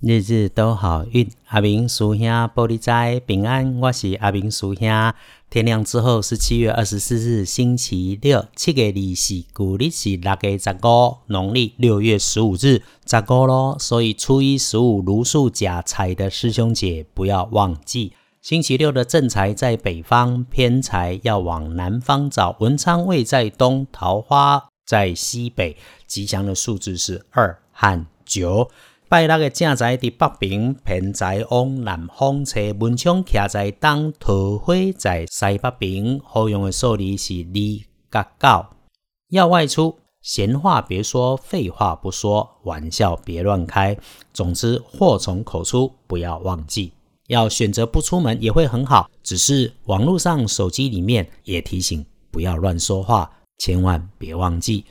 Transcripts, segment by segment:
日日都好运，阿明叔兄玻璃斋平安，我是阿明叔兄。天亮之后是七月二十四日，星期六，七月二四，古历是六月十五，农历六月十五日，十五咯。所以初一十五如数假财的师兄姐不要忘记。星期六的正财在北方，偏财要往南方找。文昌位在东，桃花在西北，吉祥的数字是二和九。拜六的正在伫北边，偏在往南方车门窗徛在东，桃花在西北边。好用的数字是二甲九。要外出，闲话别说，废话不说，玩笑别乱开。总之，祸从口出，不要忘记。要选择不出门也会很好，只是网络上、手机里面也提醒不要乱说话，千万别忘记。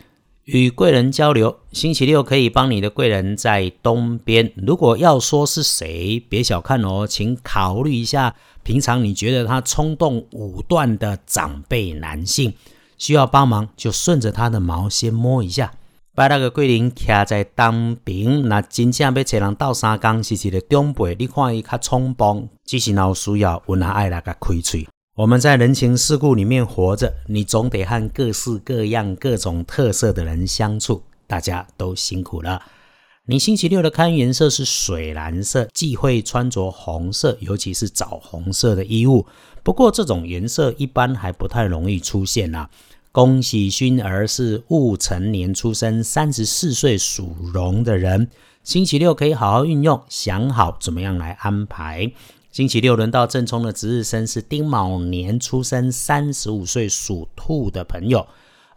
与贵人交流，星期六可以帮你的贵人在东边。如果要说是谁，别小看哦，请考虑一下。平常你觉得他冲动武断的长辈男性需要帮忙，就顺着他的毛先摸一下。把那个贵人徛在东边，那真正要找人斗三工，是一个长辈。你看伊较冲动，只是有需要，有哪爱来个开嘴。我们在人情世故里面活着，你总得和各式各样、各种特色的人相处。大家都辛苦了。你星期六的看颜色是水蓝色，忌讳穿着红色，尤其是枣红色的衣物。不过这种颜色一般还不太容易出现啊。恭喜勋儿是戊辰年出生，三十四岁属龙的人，星期六可以好好运用，想好怎么样来安排。星期六轮到正冲的值日生是丁卯年出生，三十五岁属兔的朋友。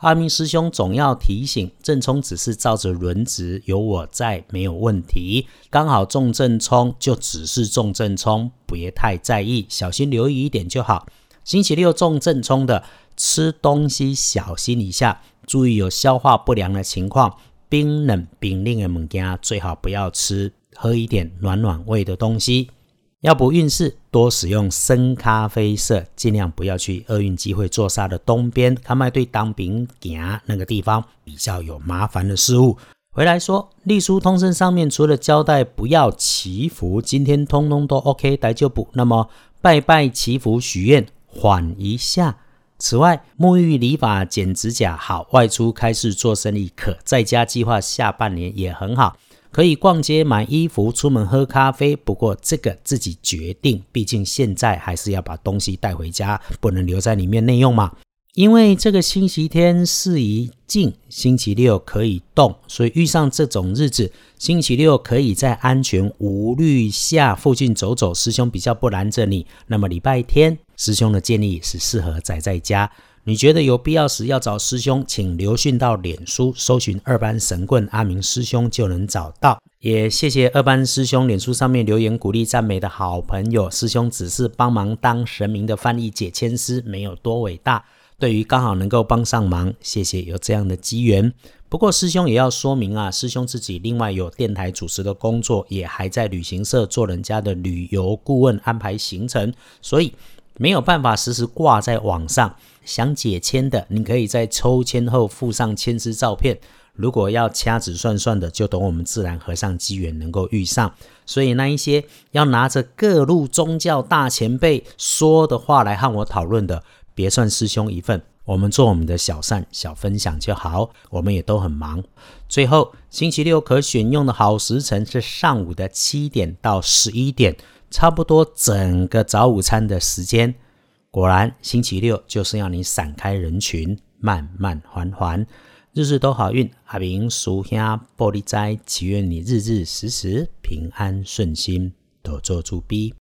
阿明师兄总要提醒，正冲只是照着轮值，有我在没有问题。刚好中正冲就只是中正冲，别太在意，小心留意一点就好。星期六中正冲的，吃东西小心一下，注意有消化不良的情况。冰冷冰冷的物件最好不要吃，喝一点暖暖胃的东西。要补运势，多使用深咖啡色，尽量不要去厄运机会坐煞的东边，看麦对当兵行那个地方比较有麻烦的事物。回来说，隶书通身上面除了交代不要祈福，今天通通都 OK，待就补。那么拜拜祈福许愿，缓一下。此外，沐浴理发剪指甲好，外出开市做生意可，在家计划下半年也很好。可以逛街买衣服，出门喝咖啡，不过这个自己决定。毕竟现在还是要把东西带回家，不能留在里面内用嘛。因为这个星期天适宜静，星期六可以动，所以遇上这种日子，星期六可以在安全无虑下附近走走，师兄比较不拦着你。那么礼拜天，师兄的建议是适合宅在家。你觉得有必要时要找师兄，请留讯到脸书搜寻二班神棍阿明师兄就能找到。也谢谢二班师兄脸书上面留言鼓励赞美的好朋友。师兄只是帮忙当神明的翻译解签师，没有多伟大。对于刚好能够帮上忙，谢谢有这样的机缘。不过师兄也要说明啊，师兄自己另外有电台主持的工作，也还在旅行社做人家的旅游顾问，安排行程，所以没有办法时时挂在网上。想解签的，你可以在抽签后附上签师照片。如果要掐指算算的，就等我们自然和尚机缘能够遇上。所以那一些要拿着各路宗教大前辈说的话来和我讨论的，别算师兄一份。我们做我们的小善小分享就好。我们也都很忙。最后，星期六可选用的好时辰是上午的七点到十一点，差不多整个早午餐的时间。果然，星期六就是要你散开人群，慢慢缓缓，日日都好运。阿明叔兄玻璃斋，祈愿你日日时时平安顺心，多做助逼。